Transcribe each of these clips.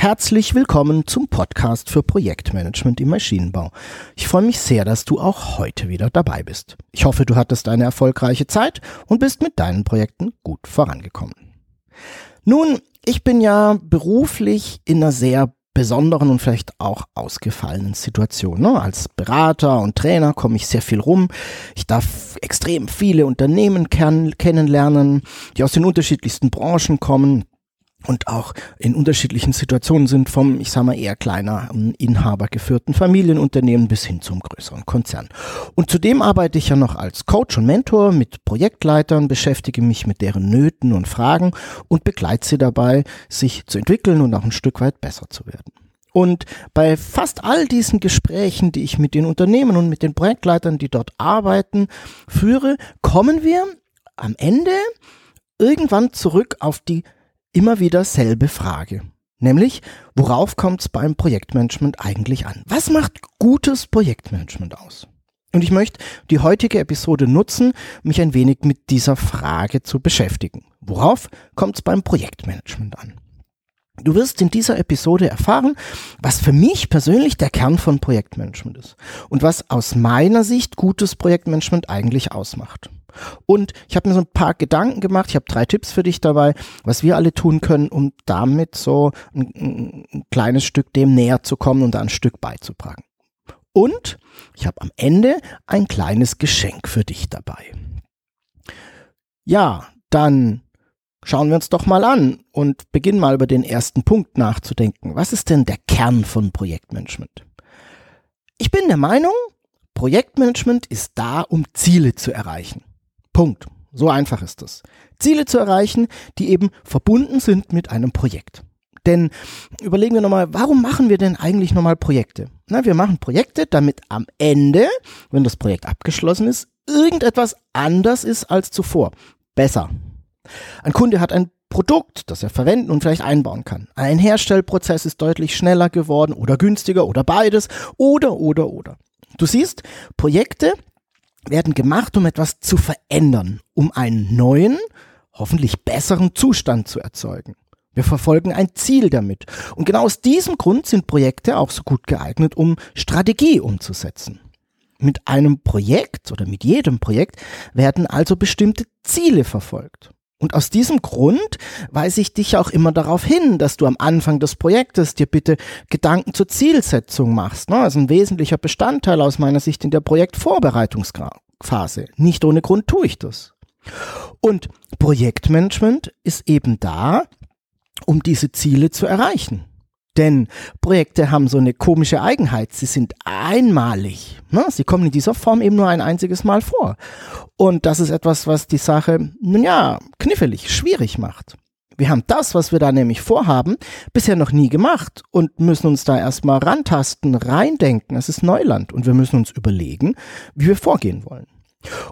Herzlich willkommen zum Podcast für Projektmanagement im Maschinenbau. Ich freue mich sehr, dass du auch heute wieder dabei bist. Ich hoffe, du hattest eine erfolgreiche Zeit und bist mit deinen Projekten gut vorangekommen. Nun, ich bin ja beruflich in einer sehr besonderen und vielleicht auch ausgefallenen Situation. Ne? Als Berater und Trainer komme ich sehr viel rum. Ich darf extrem viele Unternehmen kennenlernen, die aus den unterschiedlichsten Branchen kommen und auch in unterschiedlichen Situationen sind vom, ich sag mal, eher kleiner ähm, Inhaber geführten Familienunternehmen bis hin zum größeren Konzern. Und zudem arbeite ich ja noch als Coach und Mentor mit Projektleitern, beschäftige mich mit deren Nöten und Fragen und begleite sie dabei, sich zu entwickeln und auch ein Stück weit besser zu werden. Und bei fast all diesen Gesprächen, die ich mit den Unternehmen und mit den Projektleitern, die dort arbeiten, führe, kommen wir am Ende irgendwann zurück auf die immer wieder selbe Frage. Nämlich, worauf kommt es beim Projektmanagement eigentlich an? Was macht gutes Projektmanagement aus? Und ich möchte die heutige Episode nutzen, mich ein wenig mit dieser Frage zu beschäftigen. Worauf kommt es beim Projektmanagement an? Du wirst in dieser Episode erfahren, was für mich persönlich der Kern von Projektmanagement ist und was aus meiner Sicht gutes Projektmanagement eigentlich ausmacht. Und ich habe mir so ein paar Gedanken gemacht. Ich habe drei Tipps für dich dabei, was wir alle tun können, um damit so ein, ein kleines Stück dem näher zu kommen und da ein Stück beizutragen. Und ich habe am Ende ein kleines Geschenk für dich dabei. Ja, dann schauen wir uns doch mal an und beginnen mal über den ersten Punkt nachzudenken. Was ist denn der Kern von Projektmanagement? Ich bin der Meinung, Projektmanagement ist da, um Ziele zu erreichen. Punkt. So einfach ist es. Ziele zu erreichen, die eben verbunden sind mit einem Projekt. Denn überlegen wir nochmal, warum machen wir denn eigentlich nochmal Projekte? Na, wir machen Projekte, damit am Ende, wenn das Projekt abgeschlossen ist, irgendetwas anders ist als zuvor. Besser. Ein Kunde hat ein Produkt, das er verwenden und vielleicht einbauen kann. Ein Herstellprozess ist deutlich schneller geworden oder günstiger oder beides oder oder oder. Du siehst, Projekte werden gemacht, um etwas zu verändern, um einen neuen, hoffentlich besseren Zustand zu erzeugen. Wir verfolgen ein Ziel damit. Und genau aus diesem Grund sind Projekte auch so gut geeignet, um Strategie umzusetzen. Mit einem Projekt oder mit jedem Projekt werden also bestimmte Ziele verfolgt. Und aus diesem Grund weise ich dich auch immer darauf hin, dass du am Anfang des Projektes dir bitte Gedanken zur Zielsetzung machst. Das ist ein wesentlicher Bestandteil aus meiner Sicht in der Projektvorbereitungsphase. Nicht ohne Grund tue ich das. Und Projektmanagement ist eben da, um diese Ziele zu erreichen. Denn Projekte haben so eine komische Eigenheit. Sie sind einmalig. Ne? Sie kommen in dieser Form eben nur ein einziges Mal vor. Und das ist etwas, was die Sache, nun ja, knifflig, schwierig macht. Wir haben das, was wir da nämlich vorhaben, bisher noch nie gemacht und müssen uns da erstmal rantasten, reindenken. Es ist Neuland und wir müssen uns überlegen, wie wir vorgehen wollen.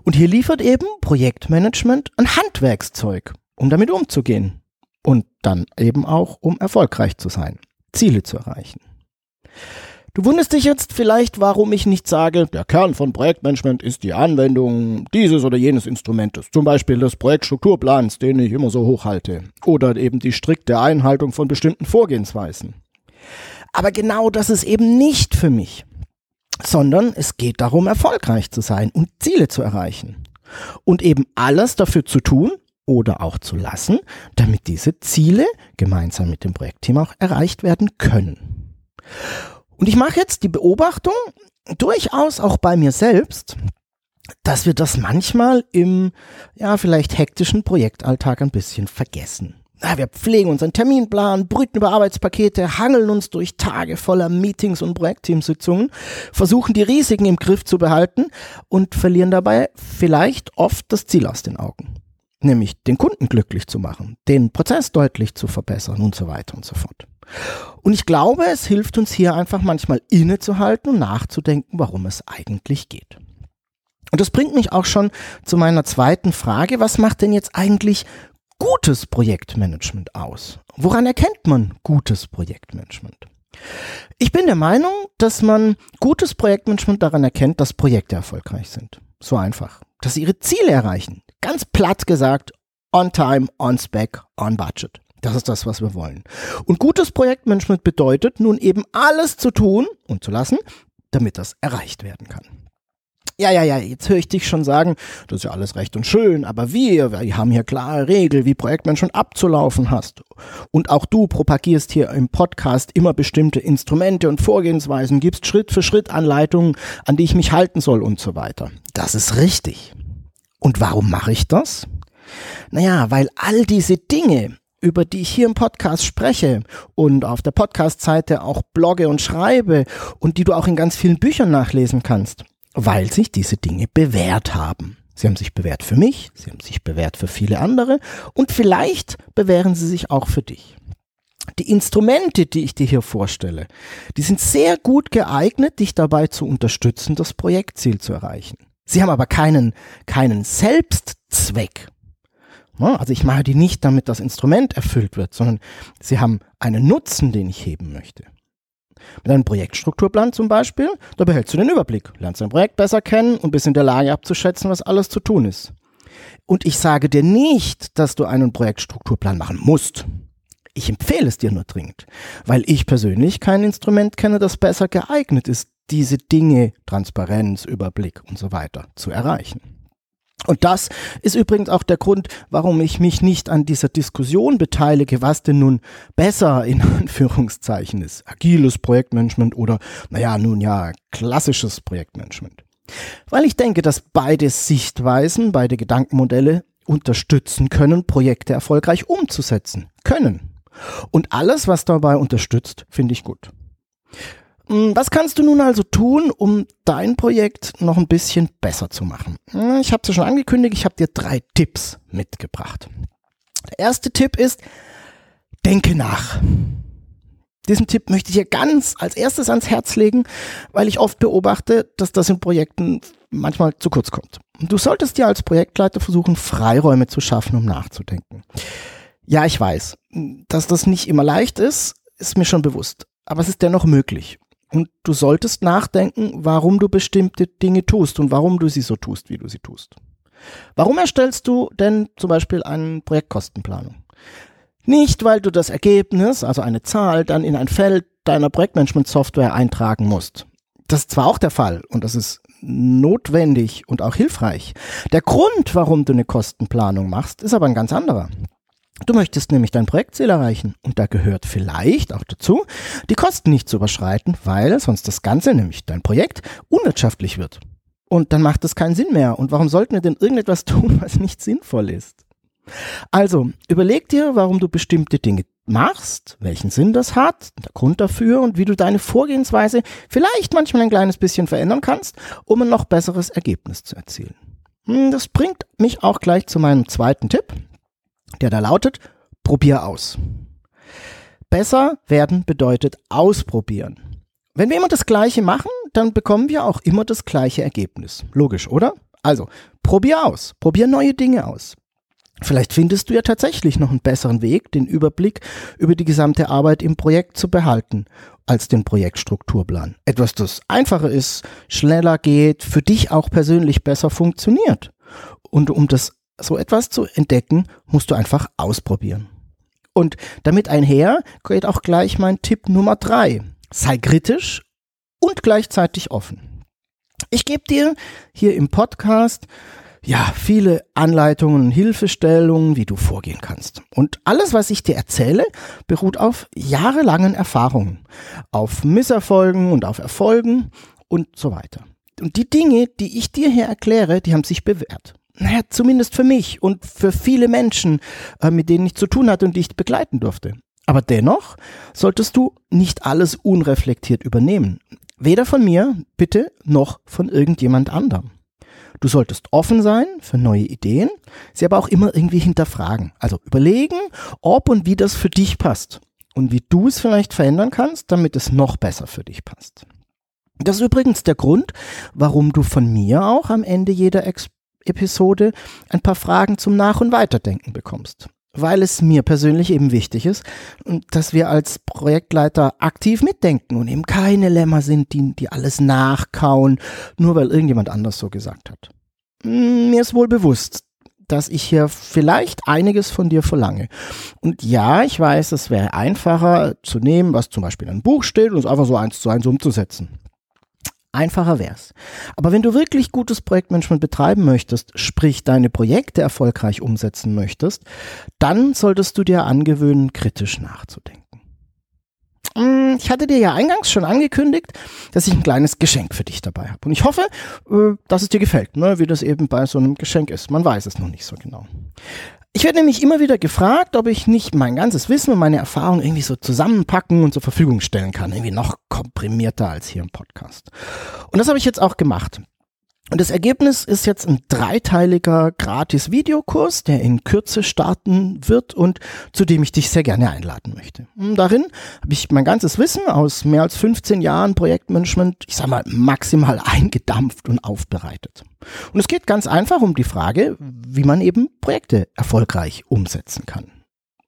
Und hier liefert eben Projektmanagement ein Handwerkszeug, um damit umzugehen. Und dann eben auch, um erfolgreich zu sein. Ziele zu erreichen. Du wunderst dich jetzt vielleicht, warum ich nicht sage, der Kern von Projektmanagement ist die Anwendung dieses oder jenes Instrumentes, zum Beispiel des Projektstrukturplans, den ich immer so hochhalte, oder eben die strikte Einhaltung von bestimmten Vorgehensweisen. Aber genau das ist eben nicht für mich, sondern es geht darum, erfolgreich zu sein und Ziele zu erreichen. Und eben alles dafür zu tun, oder auch zu lassen, damit diese Ziele gemeinsam mit dem Projektteam auch erreicht werden können. Und ich mache jetzt die Beobachtung, durchaus auch bei mir selbst, dass wir das manchmal im, ja, vielleicht hektischen Projektalltag ein bisschen vergessen. Wir pflegen unseren Terminplan, brüten über Arbeitspakete, hangeln uns durch Tage voller Meetings und Projektteamsitzungen, versuchen die Risiken im Griff zu behalten und verlieren dabei vielleicht oft das Ziel aus den Augen. Nämlich den Kunden glücklich zu machen, den Prozess deutlich zu verbessern und so weiter und so fort. Und ich glaube, es hilft uns hier einfach manchmal innezuhalten und nachzudenken, warum es eigentlich geht. Und das bringt mich auch schon zu meiner zweiten Frage. Was macht denn jetzt eigentlich gutes Projektmanagement aus? Woran erkennt man gutes Projektmanagement? Ich bin der Meinung, dass man gutes Projektmanagement daran erkennt, dass Projekte erfolgreich sind. So einfach. Dass sie ihre Ziele erreichen. Ganz platt gesagt, on time, on spec, on budget. Das ist das, was wir wollen. Und gutes Projektmanagement bedeutet nun eben alles zu tun und zu lassen, damit das erreicht werden kann. Ja, ja, ja, jetzt höre ich dich schon sagen, das ist ja alles recht und schön, aber wir, wir haben hier klare Regeln, wie Projektmanagement abzulaufen hast. Und auch du propagierst hier im Podcast immer bestimmte Instrumente und Vorgehensweisen, gibst Schritt für Schritt Anleitungen, an die ich mich halten soll und so weiter. Das ist richtig. Und warum mache ich das? Naja, weil all diese Dinge, über die ich hier im Podcast spreche und auf der Podcast-Seite auch blogge und schreibe und die du auch in ganz vielen Büchern nachlesen kannst, weil sich diese Dinge bewährt haben. Sie haben sich bewährt für mich, sie haben sich bewährt für viele andere und vielleicht bewähren sie sich auch für dich. Die Instrumente, die ich dir hier vorstelle, die sind sehr gut geeignet, dich dabei zu unterstützen, das Projektziel zu erreichen. Sie haben aber keinen, keinen Selbstzweck. Also ich mache die nicht, damit das Instrument erfüllt wird, sondern sie haben einen Nutzen, den ich heben möchte. Mit einem Projektstrukturplan zum Beispiel, da behältst du den Überblick, lernst dein Projekt besser kennen und bist in der Lage abzuschätzen, was alles zu tun ist. Und ich sage dir nicht, dass du einen Projektstrukturplan machen musst. Ich empfehle es dir nur dringend, weil ich persönlich kein Instrument kenne, das besser geeignet ist, diese Dinge, Transparenz, Überblick und so weiter zu erreichen. Und das ist übrigens auch der Grund, warum ich mich nicht an dieser Diskussion beteilige, was denn nun besser in Anführungszeichen ist. Agiles Projektmanagement oder, naja, nun ja, klassisches Projektmanagement. Weil ich denke, dass beide Sichtweisen, beide Gedankenmodelle unterstützen können, Projekte erfolgreich umzusetzen. Können. Und alles, was dabei unterstützt, finde ich gut. Hm, was kannst du nun also tun, um dein Projekt noch ein bisschen besser zu machen? Hm, ich habe es ja schon angekündigt, ich habe dir drei Tipps mitgebracht. Der erste Tipp ist, denke nach. Diesen Tipp möchte ich dir ganz als erstes ans Herz legen, weil ich oft beobachte, dass das in Projekten manchmal zu kurz kommt. Du solltest dir als Projektleiter versuchen, Freiräume zu schaffen, um nachzudenken. Ja, ich weiß, dass das nicht immer leicht ist, ist mir schon bewusst. Aber es ist dennoch möglich. Und du solltest nachdenken, warum du bestimmte Dinge tust und warum du sie so tust, wie du sie tust. Warum erstellst du denn zum Beispiel eine Projektkostenplanung? Nicht, weil du das Ergebnis, also eine Zahl, dann in ein Feld deiner Projektmanagement-Software eintragen musst. Das ist zwar auch der Fall und das ist notwendig und auch hilfreich. Der Grund, warum du eine Kostenplanung machst, ist aber ein ganz anderer. Du möchtest nämlich dein Projektziel erreichen und da gehört vielleicht auch dazu, die Kosten nicht zu überschreiten, weil sonst das Ganze, nämlich dein Projekt, unwirtschaftlich wird. Und dann macht es keinen Sinn mehr. Und warum sollten wir denn irgendetwas tun, was nicht sinnvoll ist? Also, überleg dir, warum du bestimmte Dinge machst, welchen Sinn das hat, der Grund dafür und wie du deine Vorgehensweise vielleicht manchmal ein kleines bisschen verändern kannst, um ein noch besseres Ergebnis zu erzielen. Hm, das bringt mich auch gleich zu meinem zweiten Tipp, der da lautet, probier aus. Besser werden bedeutet ausprobieren. Wenn wir immer das Gleiche machen, dann bekommen wir auch immer das gleiche Ergebnis. Logisch, oder? Also, probier aus, probier neue Dinge aus. Vielleicht findest du ja tatsächlich noch einen besseren Weg, den Überblick über die gesamte Arbeit im Projekt zu behalten, als den Projektstrukturplan. Etwas, das einfacher ist, schneller geht, für dich auch persönlich besser funktioniert. Und um das so etwas zu entdecken, musst du einfach ausprobieren. Und damit einher geht auch gleich mein Tipp Nummer drei. Sei kritisch und gleichzeitig offen. Ich gebe dir hier im Podcast ja, viele Anleitungen und Hilfestellungen, wie du vorgehen kannst. Und alles, was ich dir erzähle, beruht auf jahrelangen Erfahrungen, auf Misserfolgen und auf Erfolgen und so weiter. Und die Dinge, die ich dir hier erkläre, die haben sich bewährt. Naja, zumindest für mich und für viele Menschen, äh, mit denen ich zu tun hatte und die ich begleiten durfte. Aber dennoch solltest du nicht alles unreflektiert übernehmen. Weder von mir, bitte, noch von irgendjemand anderem. Du solltest offen sein für neue Ideen, sie aber auch immer irgendwie hinterfragen. Also überlegen, ob und wie das für dich passt und wie du es vielleicht verändern kannst, damit es noch besser für dich passt. Das ist übrigens der Grund, warum du von mir auch am Ende jeder Ex Episode ein paar Fragen zum Nach- und Weiterdenken bekommst. Weil es mir persönlich eben wichtig ist, dass wir als Projektleiter aktiv mitdenken und eben keine Lämmer sind, die, die alles nachkauen, nur weil irgendjemand anders so gesagt hat. Hm, mir ist wohl bewusst, dass ich hier vielleicht einiges von dir verlange. Und ja, ich weiß, es wäre einfacher zu nehmen, was zum Beispiel in einem Buch steht und es einfach so eins zu eins umzusetzen. Einfacher wär's. Aber wenn du wirklich gutes Projektmanagement betreiben möchtest, sprich deine Projekte erfolgreich umsetzen möchtest, dann solltest du dir angewöhnen, kritisch nachzudenken. Mm, ich hatte dir ja eingangs schon angekündigt, dass ich ein kleines Geschenk für dich dabei habe. Und ich hoffe, äh, dass es dir gefällt, ne? wie das eben bei so einem Geschenk ist. Man weiß es noch nicht so genau. Ich werde nämlich immer wieder gefragt, ob ich nicht mein ganzes Wissen und meine Erfahrung irgendwie so zusammenpacken und zur Verfügung stellen kann. Irgendwie noch komprimierter als hier im Podcast. Und das habe ich jetzt auch gemacht. Und das Ergebnis ist jetzt ein dreiteiliger Gratis-Videokurs, der in Kürze starten wird und zu dem ich dich sehr gerne einladen möchte. Und darin habe ich mein ganzes Wissen aus mehr als 15 Jahren Projektmanagement, ich sag mal, maximal eingedampft und aufbereitet. Und es geht ganz einfach um die Frage, wie man eben Projekte erfolgreich umsetzen kann.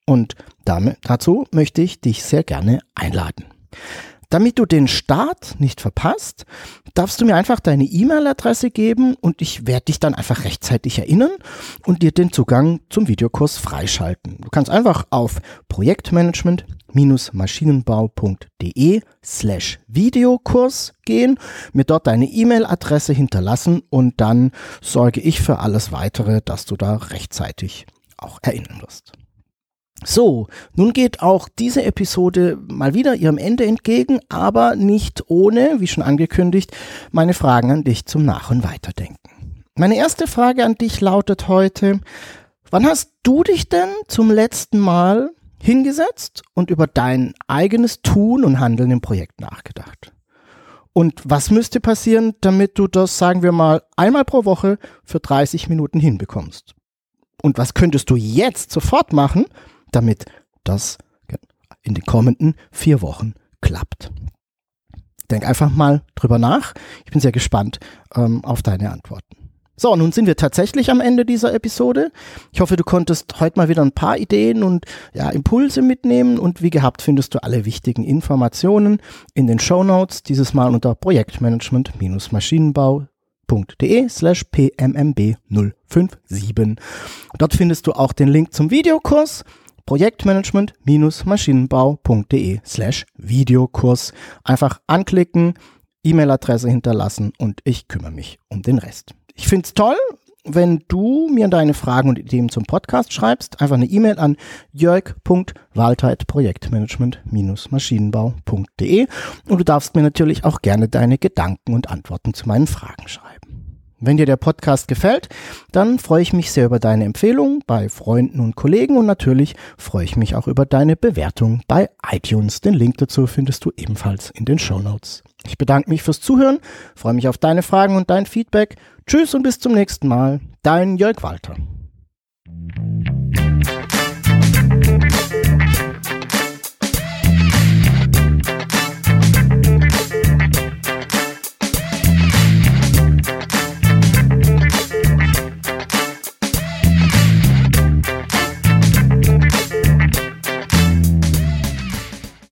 Und damit, dazu möchte ich dich sehr gerne einladen. Damit du den Start nicht verpasst, darfst du mir einfach deine E-Mail-Adresse geben und ich werde dich dann einfach rechtzeitig erinnern und dir den Zugang zum Videokurs freischalten. Du kannst einfach auf projektmanagement-maschinenbau.de slash Videokurs gehen, mir dort deine E-Mail-Adresse hinterlassen und dann sorge ich für alles weitere, dass du da rechtzeitig auch erinnern wirst. So, nun geht auch diese Episode mal wieder ihrem Ende entgegen, aber nicht ohne, wie schon angekündigt, meine Fragen an dich zum Nach- und Weiterdenken. Meine erste Frage an dich lautet heute, wann hast du dich denn zum letzten Mal hingesetzt und über dein eigenes Tun und Handeln im Projekt nachgedacht? Und was müsste passieren, damit du das, sagen wir mal, einmal pro Woche für 30 Minuten hinbekommst? Und was könntest du jetzt sofort machen, damit das in den kommenden vier Wochen klappt. Denk einfach mal drüber nach. Ich bin sehr gespannt ähm, auf deine Antworten. So, nun sind wir tatsächlich am Ende dieser Episode. Ich hoffe, du konntest heute mal wieder ein paar Ideen und ja, Impulse mitnehmen und wie gehabt findest du alle wichtigen Informationen in den Show Notes, dieses Mal unter Projektmanagement-Maschinenbau.de slash pmmb 057. Dort findest du auch den Link zum Videokurs projektmanagement-maschinenbau.de slash Videokurs. Einfach anklicken, E-Mail-Adresse hinterlassen und ich kümmere mich um den Rest. Ich finde es toll, wenn du mir deine Fragen und Ideen zum Podcast schreibst. Einfach eine E-Mail an jörg.waltheit-projektmanagement-maschinenbau.de und du darfst mir natürlich auch gerne deine Gedanken und Antworten zu meinen Fragen schreiben. Wenn dir der Podcast gefällt, dann freue ich mich sehr über deine Empfehlung bei Freunden und Kollegen und natürlich freue ich mich auch über deine Bewertung bei iTunes. Den Link dazu findest du ebenfalls in den Show Notes. Ich bedanke mich fürs Zuhören, freue mich auf deine Fragen und dein Feedback. Tschüss und bis zum nächsten Mal. Dein Jörg Walter.